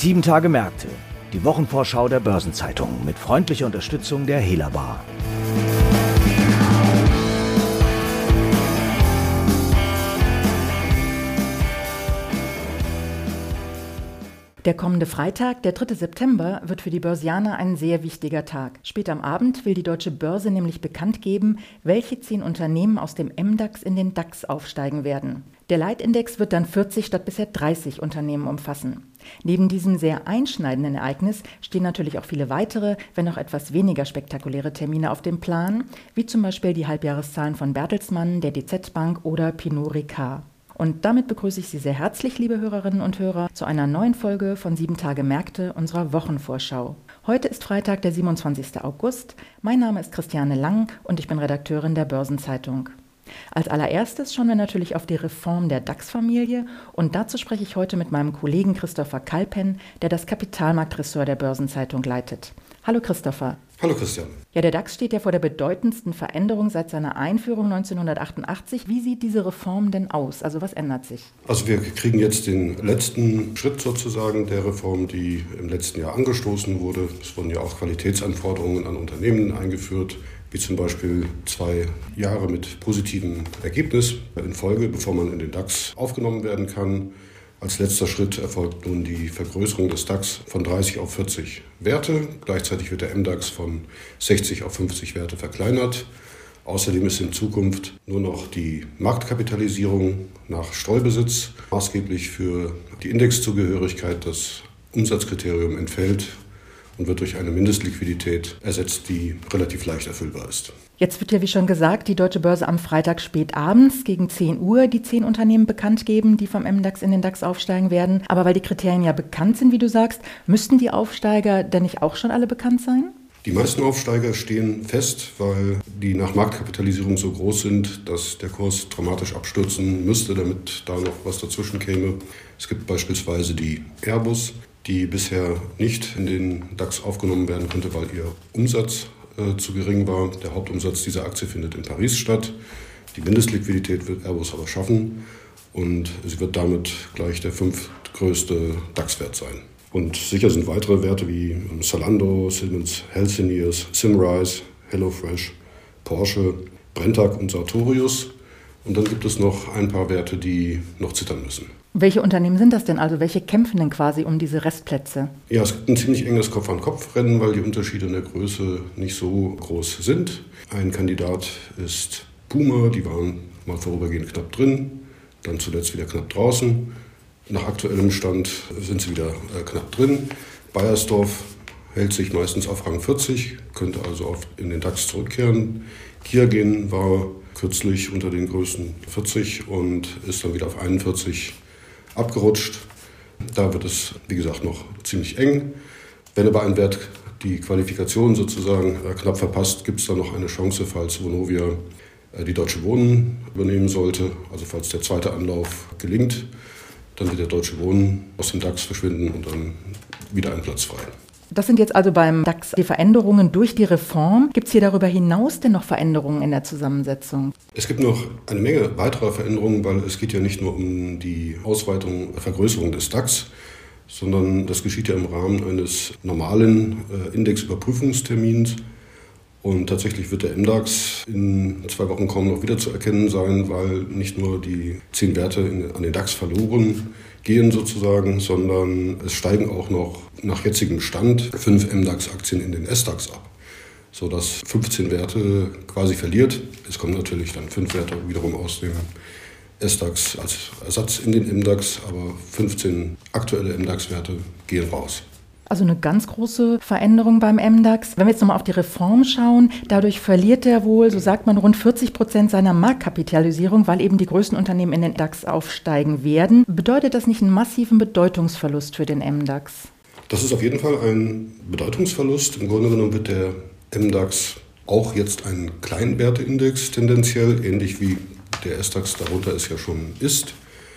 Sieben Tage Märkte, die Wochenvorschau der Börsenzeitung mit freundlicher Unterstützung der Hela Bar. Der kommende Freitag, der 3. September, wird für die Börsianer ein sehr wichtiger Tag. Später am Abend will die Deutsche Börse nämlich bekannt geben, welche zehn Unternehmen aus dem MDAX in den DAX aufsteigen werden. Der Leitindex wird dann 40 statt bisher 30 Unternehmen umfassen. Neben diesem sehr einschneidenden Ereignis stehen natürlich auch viele weitere, wenn auch etwas weniger spektakuläre Termine auf dem Plan, wie zum Beispiel die Halbjahreszahlen von Bertelsmann, der DZ Bank oder Pinot Ricard. Und damit begrüße ich Sie sehr herzlich, liebe Hörerinnen und Hörer, zu einer neuen Folge von Sieben Tage Märkte unserer Wochenvorschau. Heute ist Freitag, der 27. August. Mein Name ist Christiane Lang und ich bin Redakteurin der Börsenzeitung. Als allererstes schauen wir natürlich auf die Reform der DAX-Familie und dazu spreche ich heute mit meinem Kollegen Christopher Kalpen, der das Kapitalmarktressort der Börsenzeitung leitet. Hallo Christopher. Hallo Christian. Ja, der DAX steht ja vor der bedeutendsten Veränderung seit seiner Einführung 1988. Wie sieht diese Reform denn aus? Also was ändert sich? Also wir kriegen jetzt den letzten Schritt sozusagen der Reform, die im letzten Jahr angestoßen wurde. Es wurden ja auch Qualitätsanforderungen an Unternehmen eingeführt, wie zum Beispiel zwei Jahre mit positivem Ergebnis in Folge, bevor man in den DAX aufgenommen werden kann. Als letzter Schritt erfolgt nun die Vergrößerung des DAX von 30 auf 40 Werte. Gleichzeitig wird der MDAX von 60 auf 50 Werte verkleinert. Außerdem ist in Zukunft nur noch die Marktkapitalisierung nach Streubesitz maßgeblich für die Indexzugehörigkeit. Das Umsatzkriterium entfällt und wird durch eine Mindestliquidität ersetzt, die relativ leicht erfüllbar ist. Jetzt wird ja, wie schon gesagt, die Deutsche Börse am Freitag spät abends gegen 10 Uhr die zehn Unternehmen bekannt geben, die vom MDAX in den DAX aufsteigen werden. Aber weil die Kriterien ja bekannt sind, wie du sagst, müssten die Aufsteiger denn nicht auch schon alle bekannt sein? Die meisten Aufsteiger stehen fest, weil die nach Marktkapitalisierung so groß sind, dass der Kurs dramatisch abstürzen müsste, damit da noch was dazwischen käme. Es gibt beispielsweise die Airbus, die bisher nicht in den DAX aufgenommen werden könnte, weil ihr Umsatz äh, zu gering war. Der Hauptumsatz dieser Aktie findet in Paris statt. Die Mindestliquidität wird Airbus aber schaffen und sie wird damit gleich der fünftgrößte DAX-Wert sein. Und sicher sind weitere Werte wie Zalando, Siemens Healthineers, Simrise, HelloFresh, Porsche, Brenntag und Sartorius. Und dann gibt es noch ein paar Werte, die noch zittern müssen. Welche Unternehmen sind das denn? Also welche kämpfen denn quasi um diese Restplätze? Ja, es gibt ein ziemlich enges Kopf-an-Kopf-Rennen, weil die Unterschiede in der Größe nicht so groß sind. Ein Kandidat ist Puma, die waren mal vorübergehend knapp drin, dann zuletzt wieder knapp draußen. Nach aktuellem Stand sind sie wieder äh, knapp drin. Bayersdorf hält sich meistens auf Rang 40, könnte also oft in den DAX zurückkehren. Kiagen war kürzlich unter den Größen 40 und ist dann wieder auf 41 abgerutscht. Da wird es, wie gesagt, noch ziemlich eng. Wenn aber ein Wert die Qualifikation sozusagen äh, knapp verpasst, gibt es da noch eine Chance, falls Vonovia äh, die Deutsche Wohnen übernehmen sollte. Also falls der zweite Anlauf gelingt, dann wird der Deutsche Wohnen aus dem DAX verschwinden und dann wieder ein Platz frei. Das sind jetzt also beim DAX die Veränderungen durch die Reform. Gibt es hier darüber hinaus denn noch Veränderungen in der Zusammensetzung? Es gibt noch eine Menge weiterer Veränderungen, weil es geht ja nicht nur um die Ausweitung, Vergrößerung des DAX, sondern das geschieht ja im Rahmen eines normalen äh, Indexüberprüfungstermins. Und tatsächlich wird der MDAX in zwei Wochen kaum noch wiederzuerkennen sein, weil nicht nur die zehn Werte in, an den DAX verloren gehen sozusagen, sondern es steigen auch noch nach jetzigem Stand fünf MDAX-Aktien in den SDAX ab, sodass 15 Werte quasi verliert. Es kommen natürlich dann fünf Werte wiederum aus dem SDAX als Ersatz in den MDAX, aber 15 aktuelle MDAX-Werte gehen raus. Also eine ganz große Veränderung beim MDAX. Wenn wir jetzt nochmal auf die Reform schauen, dadurch verliert er wohl, so sagt man, rund 40 Prozent seiner Marktkapitalisierung, weil eben die größten Unternehmen in den DAX aufsteigen werden. Bedeutet das nicht einen massiven Bedeutungsverlust für den MDAX? Das ist auf jeden Fall ein Bedeutungsverlust. Im Grunde genommen wird der MDAX auch jetzt ein Kleinwerteindex tendenziell, ähnlich wie der SDAX darunter es ja schon ist.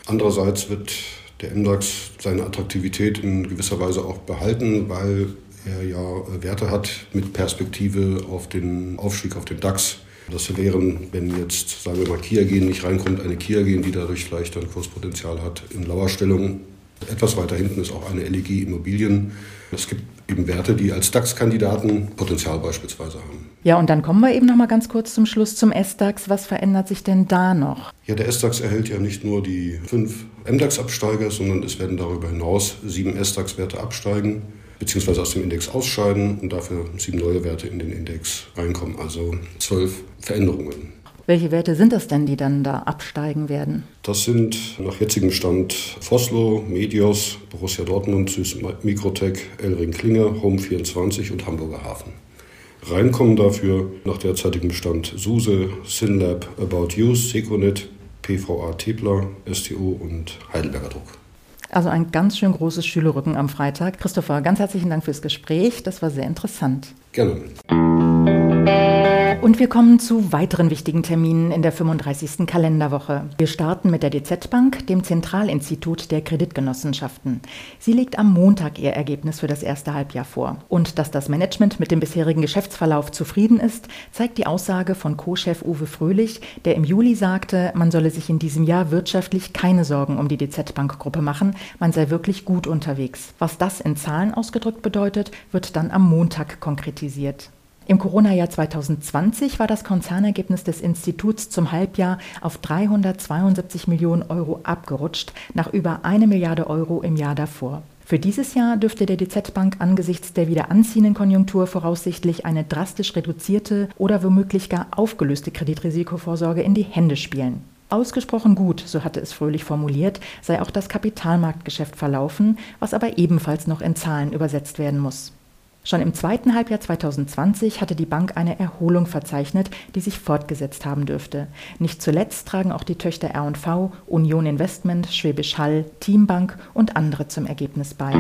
Andererseits wird der MDAX seine Attraktivität in gewisser Weise auch behalten, weil er ja Werte hat mit Perspektive auf den Aufstieg auf den DAX. Das wären, wenn jetzt, sagen wir mal, Kia gehen nicht reinkommt, eine Kia gehen, die dadurch vielleicht ein Kurspotenzial hat, in Lauerstellung Etwas weiter hinten ist auch eine LEG Immobilien. Es gibt eben Werte, die als DAX-Kandidaten Potenzial beispielsweise haben. Ja, und dann kommen wir eben noch mal ganz kurz zum Schluss zum S-DAX. Was verändert sich denn da noch? Ja, der S-DAX erhält ja nicht nur die fünf MDAX-Absteiger, sondern es werden darüber hinaus sieben S-DAX-Werte absteigen beziehungsweise aus dem Index ausscheiden und dafür sieben neue Werte in den Index reinkommen, also zwölf Veränderungen. Welche Werte sind das denn, die dann da absteigen werden? Das sind nach jetzigem Stand Foslo, Medios, Borussia Dortmund, Süß Mikrotech, Elring Klinger, Home24 und Hamburger Hafen. Reinkommen dafür nach derzeitigem Bestand SUSE, Synlab, About Use, Seconet, PVA Tepler, STO und Heidelberger Druck. Also ein ganz schön großes Schülerrücken am Freitag. Christopher, ganz herzlichen Dank fürs Gespräch. Das war sehr interessant. Gerne. Und wir kommen zu weiteren wichtigen Terminen in der 35. Kalenderwoche. Wir starten mit der DZ Bank, dem Zentralinstitut der Kreditgenossenschaften. Sie legt am Montag ihr Ergebnis für das erste Halbjahr vor. Und dass das Management mit dem bisherigen Geschäftsverlauf zufrieden ist, zeigt die Aussage von Co-Chef Uwe Fröhlich, der im Juli sagte, man solle sich in diesem Jahr wirtschaftlich keine Sorgen um die DZ Bank Gruppe machen, man sei wirklich gut unterwegs. Was das in Zahlen ausgedrückt bedeutet, wird dann am Montag konkretisiert. Im Corona-Jahr 2020 war das Konzernergebnis des Instituts zum Halbjahr auf 372 Millionen Euro abgerutscht, nach über eine Milliarde Euro im Jahr davor. Für dieses Jahr dürfte der DZ Bank angesichts der wieder anziehenden Konjunktur voraussichtlich eine drastisch reduzierte oder womöglich gar aufgelöste Kreditrisikovorsorge in die Hände spielen. Ausgesprochen gut, so hatte es Fröhlich formuliert, sei auch das Kapitalmarktgeschäft verlaufen, was aber ebenfalls noch in Zahlen übersetzt werden muss. Schon im zweiten Halbjahr 2020 hatte die Bank eine Erholung verzeichnet, die sich fortgesetzt haben dürfte. Nicht zuletzt tragen auch die Töchter R&V, Union Investment, Schwäbisch Hall, Teambank und andere zum Ergebnis bei.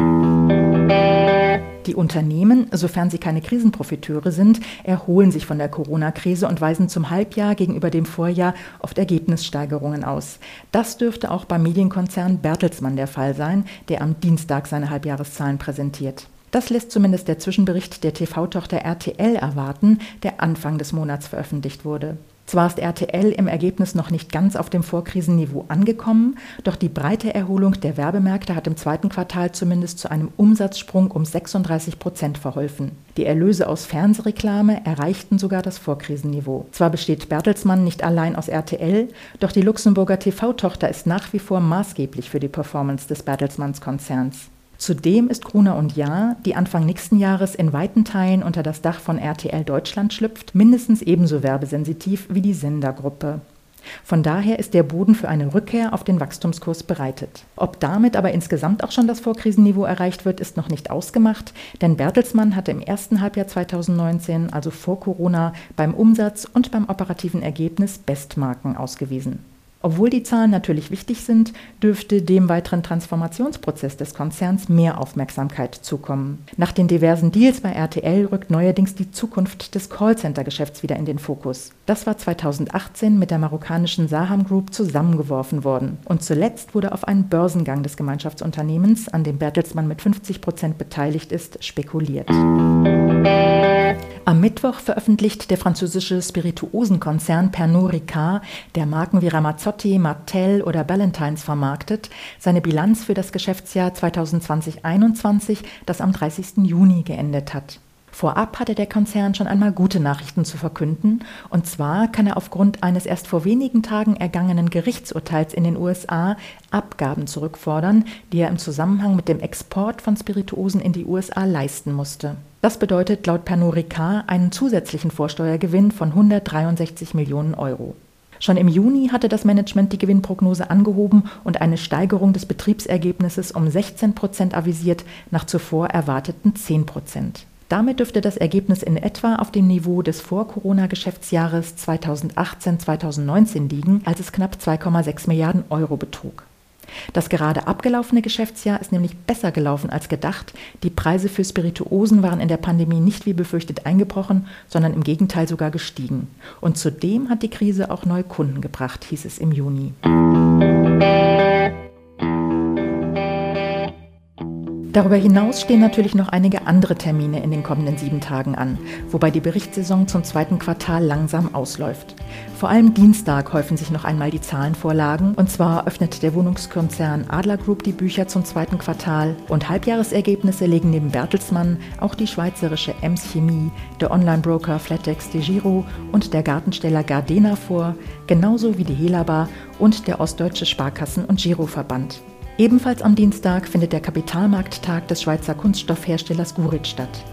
Die Unternehmen, sofern sie keine Krisenprofiteure sind, erholen sich von der Corona-Krise und weisen zum Halbjahr gegenüber dem Vorjahr oft Ergebnissteigerungen aus. Das dürfte auch beim Medienkonzern Bertelsmann der Fall sein, der am Dienstag seine Halbjahreszahlen präsentiert. Das lässt zumindest der Zwischenbericht der TV-Tochter RTL erwarten, der Anfang des Monats veröffentlicht wurde. Zwar ist RTL im Ergebnis noch nicht ganz auf dem Vorkrisenniveau angekommen, doch die breite Erholung der Werbemärkte hat im zweiten Quartal zumindest zu einem Umsatzsprung um 36 Prozent verholfen. Die Erlöse aus Fernsehreklame erreichten sogar das Vorkrisenniveau. Zwar besteht Bertelsmann nicht allein aus RTL, doch die Luxemburger TV-Tochter ist nach wie vor maßgeblich für die Performance des Bertelsmanns-Konzerns. Zudem ist Gruner und Jahr, die Anfang nächsten Jahres in weiten Teilen unter das Dach von RTL Deutschland schlüpft, mindestens ebenso werbesensitiv wie die Sendergruppe. Von daher ist der Boden für eine Rückkehr auf den Wachstumskurs bereitet. Ob damit aber insgesamt auch schon das Vorkrisenniveau erreicht wird, ist noch nicht ausgemacht, denn Bertelsmann hatte im ersten Halbjahr 2019, also vor Corona, beim Umsatz und beim operativen Ergebnis Bestmarken ausgewiesen. Obwohl die Zahlen natürlich wichtig sind, dürfte dem weiteren Transformationsprozess des Konzerns mehr Aufmerksamkeit zukommen. Nach den diversen Deals bei RTL rückt neuerdings die Zukunft des Callcenter-Geschäfts wieder in den Fokus. Das war 2018 mit der marokkanischen Saham Group zusammengeworfen worden. Und zuletzt wurde auf einen Börsengang des Gemeinschaftsunternehmens, an dem Bertelsmann mit 50 Prozent beteiligt ist, spekuliert. Am Mittwoch veröffentlicht der französische Spirituosenkonzern Pernod Ricard, der Marken wie Ramazzotti, Martell oder Ballantines vermarktet, seine Bilanz für das Geschäftsjahr 2020-21, das am 30. Juni geendet hat. Vorab hatte der Konzern schon einmal gute Nachrichten zu verkünden, und zwar kann er aufgrund eines erst vor wenigen Tagen ergangenen Gerichtsurteils in den USA Abgaben zurückfordern, die er im Zusammenhang mit dem Export von Spirituosen in die USA leisten musste. Das bedeutet laut Pernod Ricard einen zusätzlichen Vorsteuergewinn von 163 Millionen Euro. Schon im Juni hatte das Management die Gewinnprognose angehoben und eine Steigerung des Betriebsergebnisses um 16 Prozent avisiert, nach zuvor erwarteten 10 Prozent. Damit dürfte das Ergebnis in etwa auf dem Niveau des Vor-Corona-Geschäftsjahres 2018-2019 liegen, als es knapp 2,6 Milliarden Euro betrug. Das gerade abgelaufene Geschäftsjahr ist nämlich besser gelaufen als gedacht. Die Preise für Spirituosen waren in der Pandemie nicht wie befürchtet eingebrochen, sondern im Gegenteil sogar gestiegen. Und zudem hat die Krise auch neue Kunden gebracht, hieß es im Juni. Darüber hinaus stehen natürlich noch einige andere Termine in den kommenden sieben Tagen an, wobei die Berichtssaison zum zweiten Quartal langsam ausläuft. Vor allem Dienstag häufen sich noch einmal die Zahlenvorlagen und zwar öffnet der Wohnungskonzern Adler Group die Bücher zum zweiten Quartal und Halbjahresergebnisse legen neben Bertelsmann auch die schweizerische Ems Chemie, der Online-Broker Flatex de Giro und der Gartensteller Gardena vor, genauso wie die Helaba und der Ostdeutsche Sparkassen- und Giroverband. Ebenfalls am Dienstag findet der Kapitalmarkttag des Schweizer Kunststoffherstellers Gurit statt.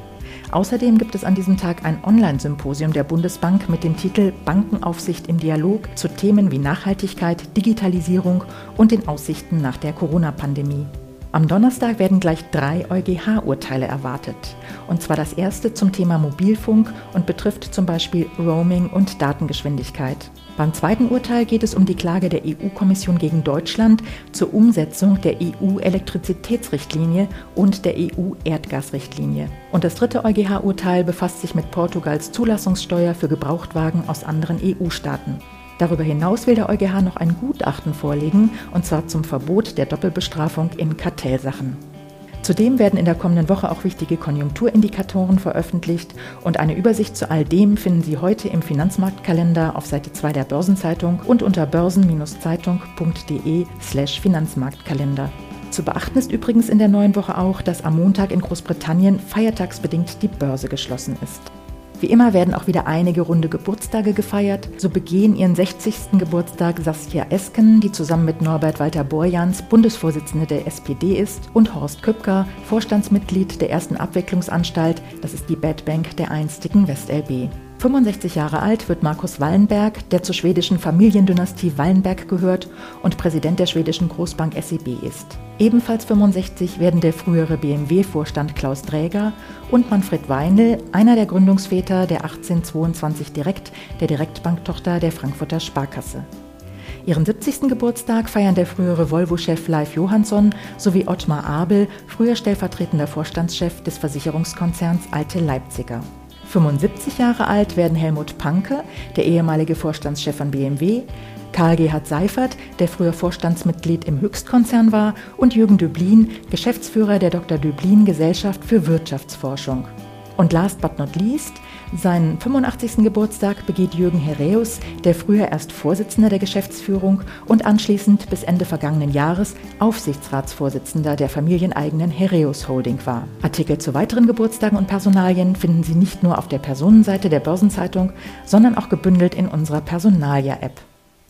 Außerdem gibt es an diesem Tag ein Online-Symposium der Bundesbank mit dem Titel Bankenaufsicht im Dialog zu Themen wie Nachhaltigkeit, Digitalisierung und den Aussichten nach der Corona-Pandemie. Am Donnerstag werden gleich drei EuGH-Urteile erwartet. Und zwar das erste zum Thema Mobilfunk und betrifft zum Beispiel Roaming und Datengeschwindigkeit. Beim zweiten Urteil geht es um die Klage der EU-Kommission gegen Deutschland zur Umsetzung der EU-Elektrizitätsrichtlinie und der EU-Erdgasrichtlinie. Und das dritte EuGH-Urteil befasst sich mit Portugals Zulassungssteuer für Gebrauchtwagen aus anderen EU-Staaten. Darüber hinaus will der EuGH noch ein Gutachten vorlegen, und zwar zum Verbot der Doppelbestrafung in Kartellsachen. Zudem werden in der kommenden Woche auch wichtige Konjunkturindikatoren veröffentlicht und eine Übersicht zu all dem finden Sie heute im Finanzmarktkalender auf Seite 2 der Börsenzeitung und unter börsen-zeitung.de slash Finanzmarktkalender. Zu beachten ist übrigens in der neuen Woche auch, dass am Montag in Großbritannien feiertagsbedingt die Börse geschlossen ist. Wie immer werden auch wieder einige runde Geburtstage gefeiert. So begehen ihren 60. Geburtstag Saskia Esken, die zusammen mit Norbert Walter Borjans Bundesvorsitzende der SPD ist, und Horst Köpker, Vorstandsmitglied der ersten Abwicklungsanstalt, das ist die Bad Bank der einstigen WestLB. 65 Jahre alt wird Markus Wallenberg, der zur schwedischen Familiendynastie Wallenberg gehört und Präsident der schwedischen Großbank SEB ist. Ebenfalls 65 werden der frühere BMW-Vorstand Klaus Dräger und Manfred Weinl, einer der Gründungsväter der 1822 Direkt, der Direktbanktochter der Frankfurter Sparkasse. Ihren 70. Geburtstag feiern der frühere Volvo-Chef Leif Johansson sowie Ottmar Abel, früher stellvertretender Vorstandschef des Versicherungskonzerns Alte Leipziger. 75 Jahre alt werden Helmut Panke, der ehemalige Vorstandschef von BMW, Karl Gerhard Seifert, der früher Vorstandsmitglied im Höchstkonzern war, und Jürgen Döblin, Geschäftsführer der Dr. Döblin Gesellschaft für Wirtschaftsforschung. Und last but not least, seinen 85. Geburtstag begeht Jürgen Herreus, der früher erst Vorsitzender der Geschäftsführung und anschließend bis Ende vergangenen Jahres Aufsichtsratsvorsitzender der familieneigenen Herreus Holding war. Artikel zu weiteren Geburtstagen und Personalien finden Sie nicht nur auf der Personenseite der Börsenzeitung, sondern auch gebündelt in unserer Personalia-App.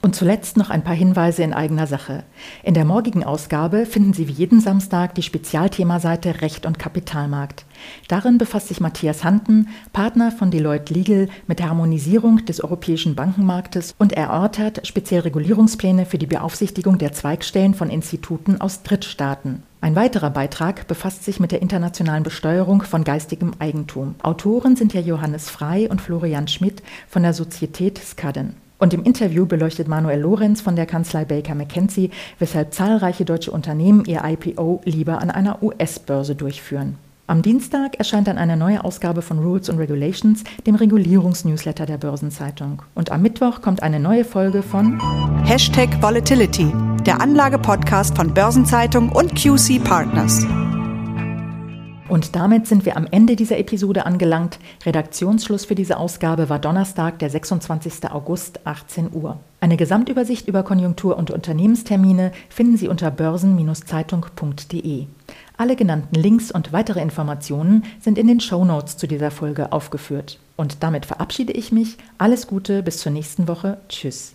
Und zuletzt noch ein paar Hinweise in eigener Sache. In der morgigen Ausgabe finden Sie wie jeden Samstag die Spezialthemaseite Recht und Kapitalmarkt. Darin befasst sich Matthias Hanten, Partner von Deloitte Legal, mit der Harmonisierung des europäischen Bankenmarktes und erörtert speziell Regulierungspläne für die Beaufsichtigung der Zweigstellen von Instituten aus Drittstaaten. Ein weiterer Beitrag befasst sich mit der internationalen Besteuerung von geistigem Eigentum. Autoren sind ja Johannes Frei und Florian Schmidt von der Sozietät Skadden. Und im Interview beleuchtet Manuel Lorenz von der Kanzlei Baker McKenzie, weshalb zahlreiche deutsche Unternehmen ihr IPO lieber an einer US-Börse durchführen. Am Dienstag erscheint dann eine neue Ausgabe von Rules and Regulations, dem Regulierungsnewsletter der Börsenzeitung. Und am Mittwoch kommt eine neue Folge von Hashtag Volatility, der Anlagepodcast von Börsenzeitung und QC Partners. Und damit sind wir am Ende dieser Episode angelangt. Redaktionsschluss für diese Ausgabe war Donnerstag, der 26. August, 18 Uhr. Eine Gesamtübersicht über Konjunktur- und Unternehmenstermine finden Sie unter börsen-zeitung.de. Alle genannten Links und weitere Informationen sind in den Show Notes zu dieser Folge aufgeführt. Und damit verabschiede ich mich. Alles Gute, bis zur nächsten Woche. Tschüss.